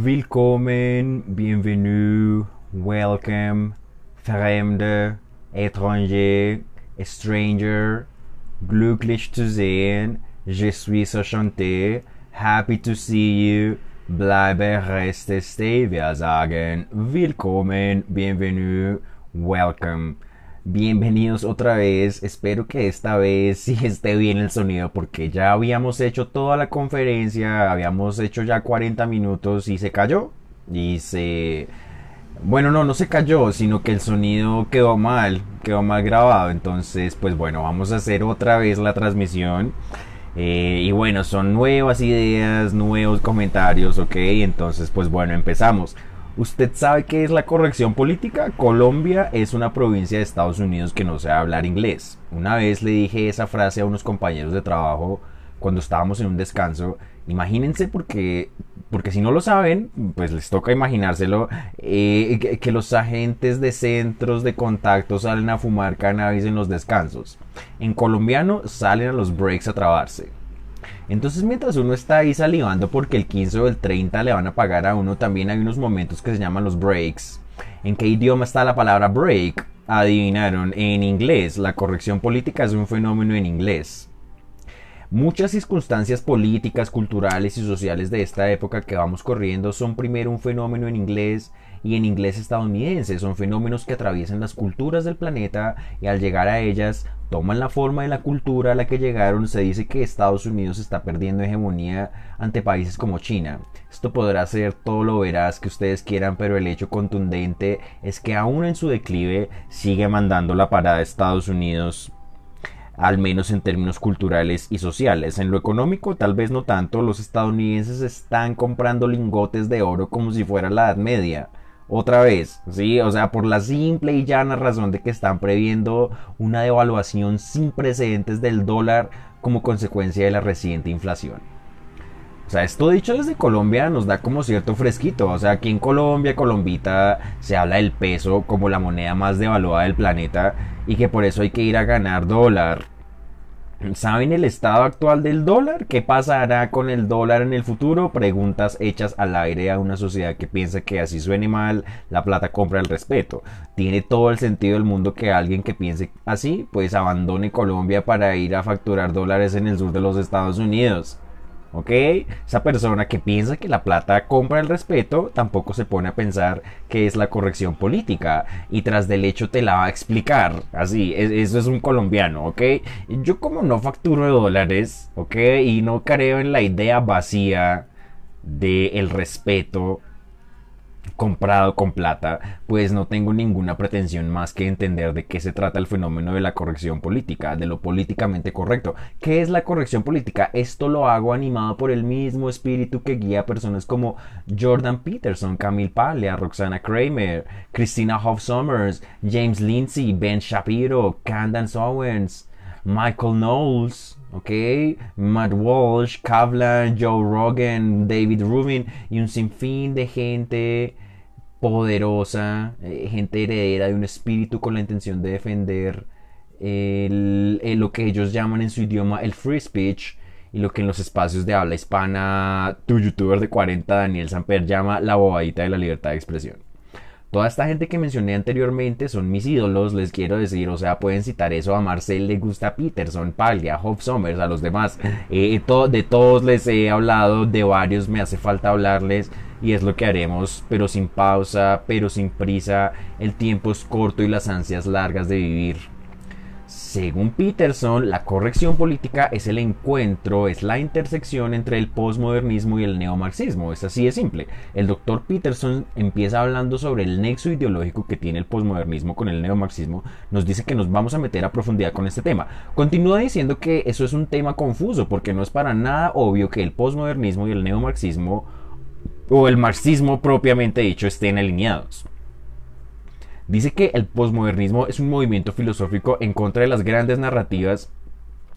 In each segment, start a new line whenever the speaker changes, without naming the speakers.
Willkommen, bienvenue, welcome, fremde, étranger, stranger, glücklich zu sehen, je suis enchanté, happy to see you, bleibe, reste, stay. Wir sagen willkommen, bienvenue, welcome. Bienvenidos otra vez, espero que esta vez sí esté bien el sonido porque ya habíamos hecho toda la conferencia, habíamos hecho ya 40 minutos y se cayó y se... Bueno, no, no se cayó, sino que el sonido quedó mal, quedó mal grabado, entonces pues bueno, vamos a hacer otra vez la transmisión. Eh, y bueno, son nuevas ideas, nuevos comentarios, ok, entonces pues bueno, empezamos. ¿Usted sabe qué es la corrección política? Colombia es una provincia de Estados Unidos que no sabe hablar inglés. Una vez le dije esa frase a unos compañeros de trabajo cuando estábamos en un descanso. Imagínense porque, porque si no lo saben, pues les toca imaginárselo, eh, que, que los agentes de centros de contacto salen a fumar cannabis en los descansos. En colombiano salen a los breaks a trabarse. Entonces mientras uno está ahí salivando porque el 15 o el 30 le van a pagar a uno, también hay unos momentos que se llaman los breaks. ¿En qué idioma está la palabra break? Adivinaron, en inglés. La corrección política es un fenómeno en inglés. Muchas circunstancias políticas, culturales y sociales de esta época que vamos corriendo son primero un fenómeno en inglés y en inglés estadounidense. Son fenómenos que atraviesan las culturas del planeta y al llegar a ellas toman la forma de la cultura a la que llegaron. Se dice que Estados Unidos está perdiendo hegemonía ante países como China. Esto podrá ser todo lo veraz que ustedes quieran, pero el hecho contundente es que aún en su declive sigue mandando la parada de Estados Unidos al menos en términos culturales y sociales. En lo económico tal vez no tanto, los estadounidenses están comprando lingotes de oro como si fuera la Edad Media. Otra vez, sí, o sea, por la simple y llana razón de que están previendo una devaluación sin precedentes del dólar como consecuencia de la reciente inflación. O sea, esto dicho desde Colombia nos da como cierto fresquito. O sea, aquí en Colombia, Colombita, se habla del peso como la moneda más devaluada del planeta y que por eso hay que ir a ganar dólar. ¿Saben el estado actual del dólar? ¿Qué pasará con el dólar en el futuro? Preguntas hechas al aire a una sociedad que piensa que así suene mal, la plata compra el respeto. Tiene todo el sentido del mundo que alguien que piense así, pues abandone Colombia para ir a facturar dólares en el sur de los Estados Unidos. ¿Ok? Esa persona que piensa que la plata compra el respeto tampoco se pone a pensar que es la corrección política y tras del hecho te la va a explicar. Así, eso es un colombiano, ¿ok? Yo como no facturo dólares, ¿ok? Y no creo en la idea vacía de el respeto comprado con plata, pues no tengo ninguna pretensión más que entender de qué se trata el fenómeno de la corrección política, de lo políticamente correcto. ¿Qué es la corrección política? Esto lo hago animado por el mismo espíritu que guía a personas como Jordan Peterson, Camille Paglia, Roxana Kramer, Christina Hoff Sommers, James Lindsay, Ben Shapiro, Candace Owens, Michael Knowles, ¿ok? Matt Walsh, Kavlan, Joe Rogan, David Rubin y un sinfín de gente poderosa, eh, gente heredera de un espíritu con la intención de defender lo que ellos llaman en su idioma el free speech y lo que en los espacios de habla hispana tu youtuber de 40 Daniel Samper llama la bobadita de la libertad de expresión. Toda esta gente que mencioné anteriormente son mis ídolos, les quiero decir, o sea, pueden citar eso a Marcel, le gusta Peterson, Paglia, Hope Sommers, a los demás. Eh, de todos les he hablado, de varios me hace falta hablarles y es lo que haremos, pero sin pausa, pero sin prisa. El tiempo es corto y las ansias largas de vivir. Según Peterson, la corrección política es el encuentro, es la intersección entre el posmodernismo y el neomarxismo. Es así de simple. El doctor Peterson empieza hablando sobre el nexo ideológico que tiene el posmodernismo con el neomarxismo. Nos dice que nos vamos a meter a profundidad con este tema. Continúa diciendo que eso es un tema confuso porque no es para nada obvio que el posmodernismo y el neomarxismo o el marxismo propiamente dicho estén alineados. Dice que el posmodernismo es un movimiento filosófico en contra de las grandes narrativas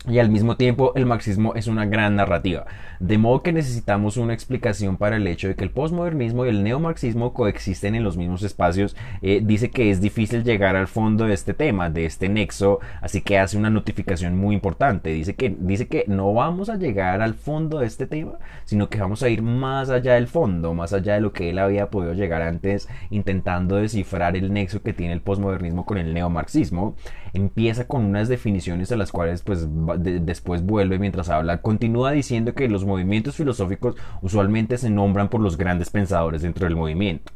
y al mismo tiempo el marxismo es una gran narrativa. De modo que necesitamos una explicación para el hecho de que el posmodernismo y el neomarxismo coexisten en los mismos espacios. Eh, dice que es difícil llegar al fondo de este tema, de este nexo, así que hace una notificación muy importante. Dice que, dice que no vamos a llegar al fondo de este tema, sino que vamos a ir más allá del fondo, más allá de lo que él había podido llegar antes, intentando descifrar el nexo que tiene el posmodernismo con el neomarxismo. Empieza con unas definiciones a las cuales pues después vuelve mientras habla, continúa diciendo que los movimientos filosóficos usualmente se nombran por los grandes pensadores dentro del movimiento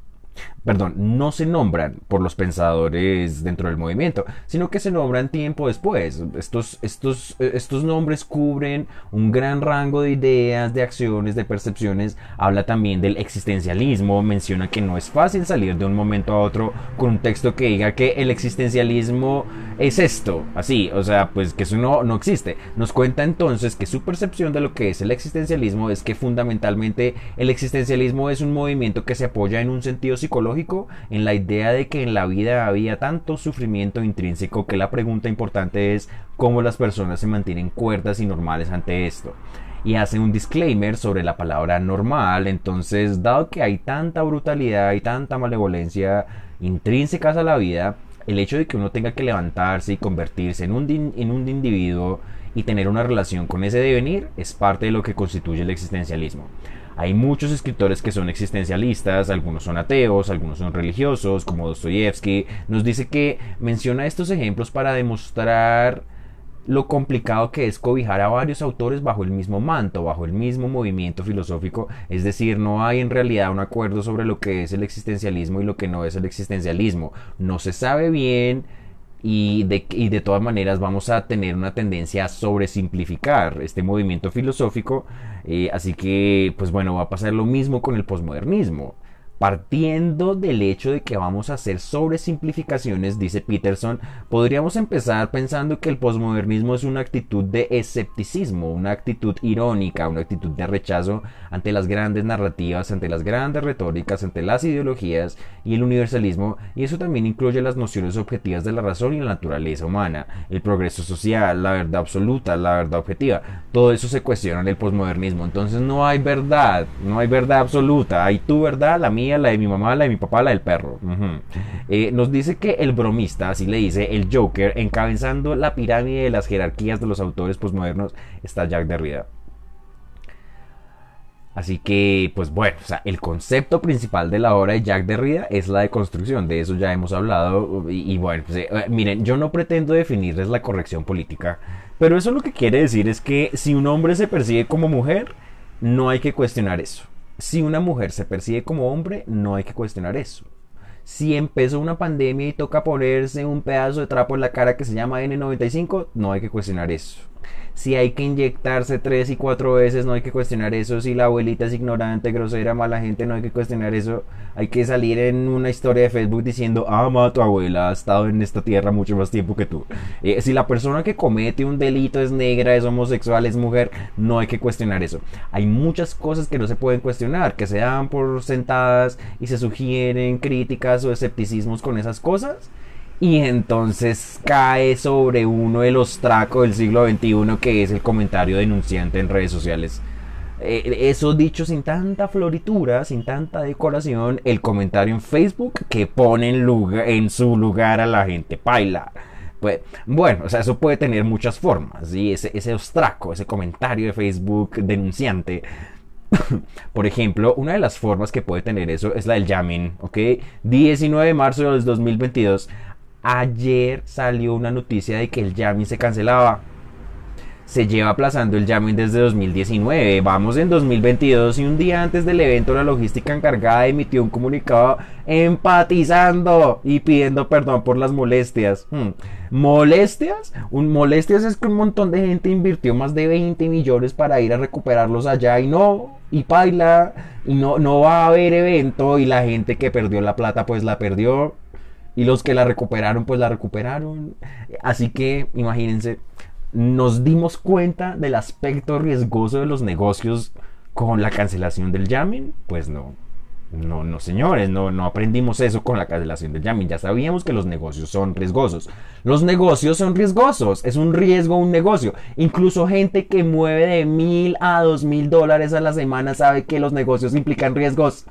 perdón, no se nombran por los pensadores dentro del movimiento, sino que se nombran tiempo después. Estos, estos, eh, estos nombres cubren un gran rango de ideas, de acciones, de percepciones. Habla también del existencialismo, menciona que no es fácil salir de un momento a otro con un texto que diga que el existencialismo es esto, así, o sea, pues que eso no, no existe. Nos cuenta entonces que su percepción de lo que es el existencialismo es que fundamentalmente el existencialismo es un movimiento que se apoya en un sentido psicológico en la idea de que en la vida había tanto sufrimiento intrínseco que la pregunta importante es cómo las personas se mantienen cuerdas y normales ante esto y hace un disclaimer sobre la palabra normal. Entonces, dado que hay tanta brutalidad y tanta malevolencia intrínsecas a la vida, el hecho de que uno tenga que levantarse y convertirse en un, en un individuo y tener una relación con ese devenir es parte de lo que constituye el existencialismo. Hay muchos escritores que son existencialistas, algunos son ateos, algunos son religiosos, como Dostoyevsky. Nos dice que menciona estos ejemplos para demostrar lo complicado que es cobijar a varios autores bajo el mismo manto, bajo el mismo movimiento filosófico, es decir, no hay en realidad un acuerdo sobre lo que es el existencialismo y lo que no es el existencialismo. No se sabe bien y de, y de todas maneras vamos a tener una tendencia a sobresimplificar este movimiento filosófico, eh, así que pues bueno, va a pasar lo mismo con el posmodernismo. Partiendo del hecho de que vamos a hacer sobresimplificaciones, dice Peterson, podríamos empezar pensando que el posmodernismo es una actitud de escepticismo, una actitud irónica, una actitud de rechazo ante las grandes narrativas, ante las grandes retóricas, ante las ideologías y el universalismo, y eso también incluye las nociones objetivas de la razón y la naturaleza humana, el progreso social, la verdad absoluta, la verdad objetiva. Todo eso se cuestiona en el posmodernismo. Entonces no hay verdad, no hay verdad absoluta, hay tu verdad, la mía la de mi mamá, la de mi papá, la del perro. Eh, nos dice que el bromista, así le dice, el Joker, encabezando la pirámide de las jerarquías de los autores postmodernos, está Jack Derrida. Así que, pues bueno, el concepto principal de la obra de Jack Derrida es la deconstrucción, de eso ya hemos hablado. Y, bueno, pues, eh, miren, yo no pretendo definirles la corrección política, pero eso lo que quiere decir es que si un hombre se persigue como mujer, no hay que cuestionar eso. Si una mujer se percibe como hombre, no hay que cuestionar eso. Si empezó una pandemia y toca ponerse un pedazo de trapo en la cara que se llama N95, no hay que cuestionar eso. Si hay que inyectarse tres y cuatro veces, no hay que cuestionar eso. Si la abuelita es ignorante, grosera, mala gente, no hay que cuestionar eso. Hay que salir en una historia de Facebook diciendo, ama a tu abuela, ha estado en esta tierra mucho más tiempo que tú. Eh, si la persona que comete un delito es negra, es homosexual, es mujer, no hay que cuestionar eso. Hay muchas cosas que no se pueden cuestionar, que se dan por sentadas y se sugieren críticas o escepticismos con esas cosas y entonces cae sobre uno de los tracos del siglo XXI que es el comentario denunciante en redes sociales. Eh, eso dicho sin tanta floritura, sin tanta decoración, el comentario en Facebook que pone en, lugar, en su lugar a la gente paila. Pues, bueno, o sea, eso puede tener muchas formas, ¿sí? ese, ese ostraco, ese comentario de Facebook denunciante. Por ejemplo, una de las formas que puede tener eso es la del jamming, ¿ok? 19 de marzo de 2022 Ayer salió una noticia de que el jamming se cancelaba. Se lleva aplazando el jamming desde 2019. Vamos en 2022 y un día antes del evento la logística encargada emitió un comunicado empatizando y pidiendo perdón por las molestias. Hmm. ¿Molestias? Un, molestias es que un montón de gente invirtió más de 20 millones para ir a recuperarlos allá y no, y paila, y no, no va a haber evento y la gente que perdió la plata pues la perdió. Y los que la recuperaron, pues la recuperaron. Así que, imagínense, nos dimos cuenta del aspecto riesgoso de los negocios con la cancelación del jamming. Pues no. No, no, señores, no, no aprendimos eso con la cancelación del Yamin. Ya sabíamos que los negocios son riesgosos. Los negocios son riesgosos. Es un riesgo un negocio. Incluso gente que mueve de mil a dos mil dólares a la semana sabe que los negocios implican riesgos.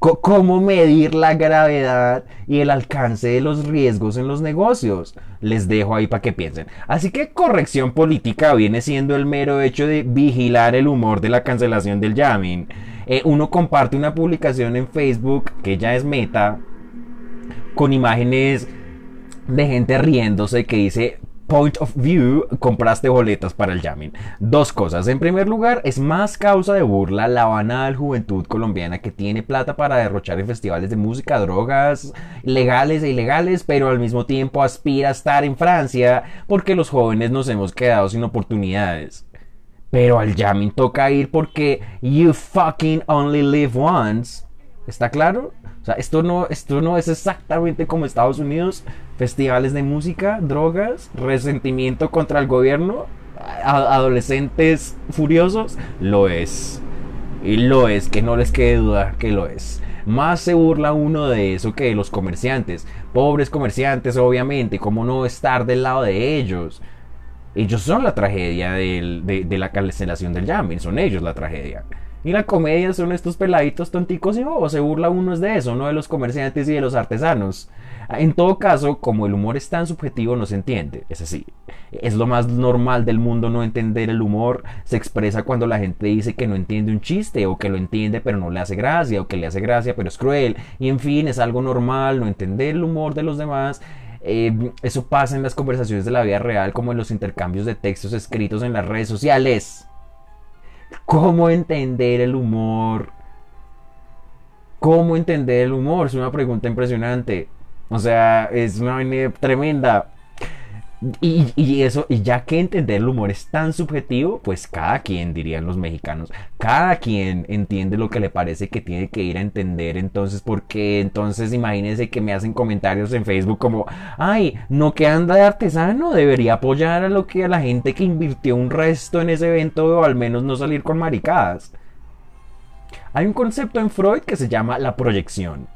¿Cómo medir la gravedad y el alcance de los riesgos en los negocios? Les dejo ahí para que piensen. Así que corrección política viene siendo el mero hecho de vigilar el humor de la cancelación del Yamin. Eh, uno comparte una publicación en Facebook que ya es meta con imágenes de gente riéndose que dice point of view, compraste boletas para el jamming. Dos cosas. En primer lugar, es más causa de burla la banal juventud colombiana que tiene plata para derrochar en festivales de música, drogas, legales e ilegales, pero al mismo tiempo aspira a estar en Francia porque los jóvenes nos hemos quedado sin oportunidades. Pero al jamming toca ir porque you fucking only live once. ¿Está claro? O sea, esto no, esto no es exactamente como Estados Unidos. Festivales de música, drogas, resentimiento contra el gobierno, adolescentes furiosos. Lo es. Y lo es, que no les quede duda que lo es. Más se burla uno de eso que de los comerciantes. Pobres comerciantes, obviamente. ¿Cómo no estar del lado de ellos? Ellos son la tragedia de, la cancelación del jamming, son ellos la tragedia. Y la comedia son estos peladitos tonticos y o se burla uno de eso, no de los comerciantes y de los artesanos. En todo caso, como el humor es tan subjetivo, no se entiende. Es así. Es lo más normal del mundo no entender el humor. Se expresa cuando la gente dice que no entiende un chiste, o que lo entiende pero no le hace gracia, o que le hace gracia pero es cruel. Y en fin, es algo normal no entender el humor de los demás. Eh, eso pasa en las conversaciones de la vida real como en los intercambios de textos escritos en las redes sociales. ¿Cómo entender el humor? ¿Cómo entender el humor? Es una pregunta impresionante. O sea, es una tremenda. Y, eso, y ya que entender el humor es tan subjetivo, pues cada quien, dirían los mexicanos, cada quien entiende lo que le parece que tiene que ir a entender. Entonces, porque entonces imagínense que me hacen comentarios en Facebook como, ay, no que anda de artesano, debería apoyar a lo que a la gente que invirtió un resto en ese evento o al menos no salir con maricadas. Hay un concepto en Freud que se llama la proyección.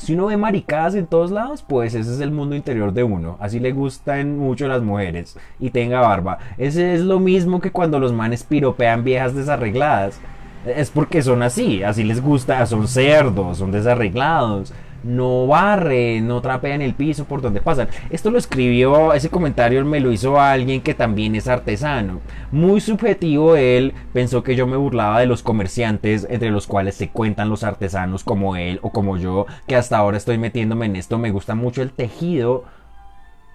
Si uno ve maricadas en todos lados, pues ese es el mundo interior de uno. Así le gustan mucho las mujeres y tenga barba. Ese es lo mismo que cuando los manes piropean viejas desarregladas. Es porque son así, así les gusta, son cerdos, son desarreglados no barre, no trapea en el piso por donde pasan. Esto lo escribió, ese comentario me lo hizo alguien que también es artesano. Muy subjetivo él, pensó que yo me burlaba de los comerciantes entre los cuales se cuentan los artesanos como él o como yo, que hasta ahora estoy metiéndome en esto. Me gusta mucho el tejido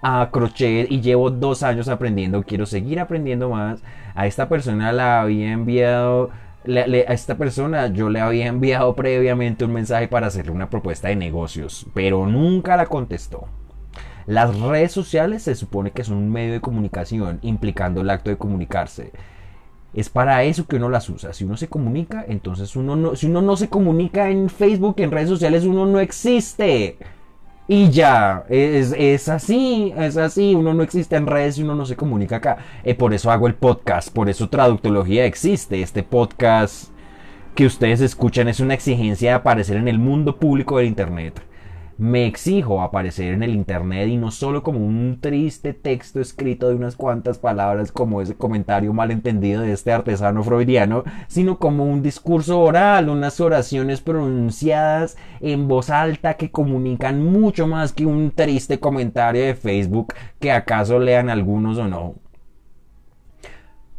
a crochet y llevo dos años aprendiendo, quiero seguir aprendiendo más. A esta persona la había enviado a esta persona yo le había enviado previamente un mensaje para hacerle una propuesta de negocios, pero nunca la contestó. Las redes sociales se supone que son un medio de comunicación implicando el acto de comunicarse. Es para eso que uno las usa. Si uno se comunica, entonces uno no, si uno no se comunica en Facebook, en redes sociales, uno no existe. Y ya, es, así, es así, uno no existe en redes y uno no se comunica acá. Eh, por eso hago el podcast, por eso Traductología existe. Este podcast que ustedes escuchan es una exigencia de aparecer en el mundo público del Internet me exijo aparecer en el internet y no solo como un triste texto escrito de unas cuantas palabras como ese comentario malentendido de este artesano freudiano, sino como un discurso oral, unas oraciones pronunciadas en voz alta que comunican mucho más que un triste comentario de Facebook que acaso lean algunos o no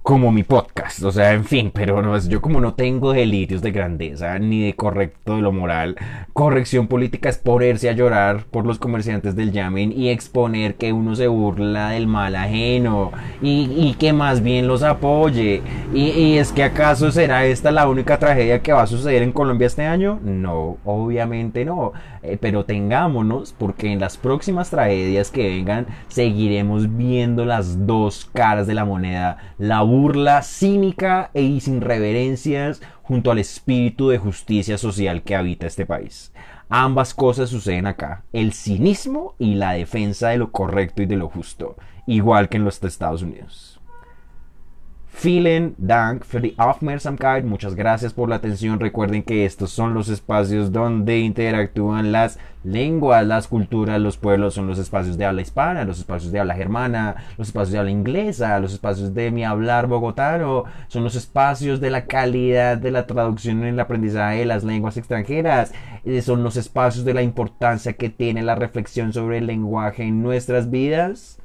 como mi podcast, o sea, en fin, pero yo como no tengo delirios de grandeza ni de correcto de lo moral, corrección política es ponerse a llorar por los comerciantes del yamen y exponer que uno se burla del mal ajeno y, que más bien los apoye. Y, es que acaso será esta la única tragedia que va a suceder en Colombia este año? No, obviamente no, eh, pero tengámonos porque en las próximas tragedias que vengan seguiremos viendo las dos caras de la moneda, la burla cínica e sin reverencias junto al espíritu de justicia social que habita este país. Ambas cosas suceden acá, el cinismo y la defensa de lo correcto y de lo justo, igual que en los Estados Unidos. Vielen Dank für die Aufmerksamkeit. Muchas gracias por la atención. Recuerden que estos son los espacios donde interactúan las lenguas, las culturas, los pueblos. Son los espacios de habla hispana, los espacios de habla germana, los espacios de habla inglesa, los espacios de mi hablar bogotano. Son los espacios de la calidad de la traducción en el aprendizaje de las lenguas extranjeras. Eh, son los espacios de la importancia que tiene la reflexión sobre el lenguaje en nuestras vidas.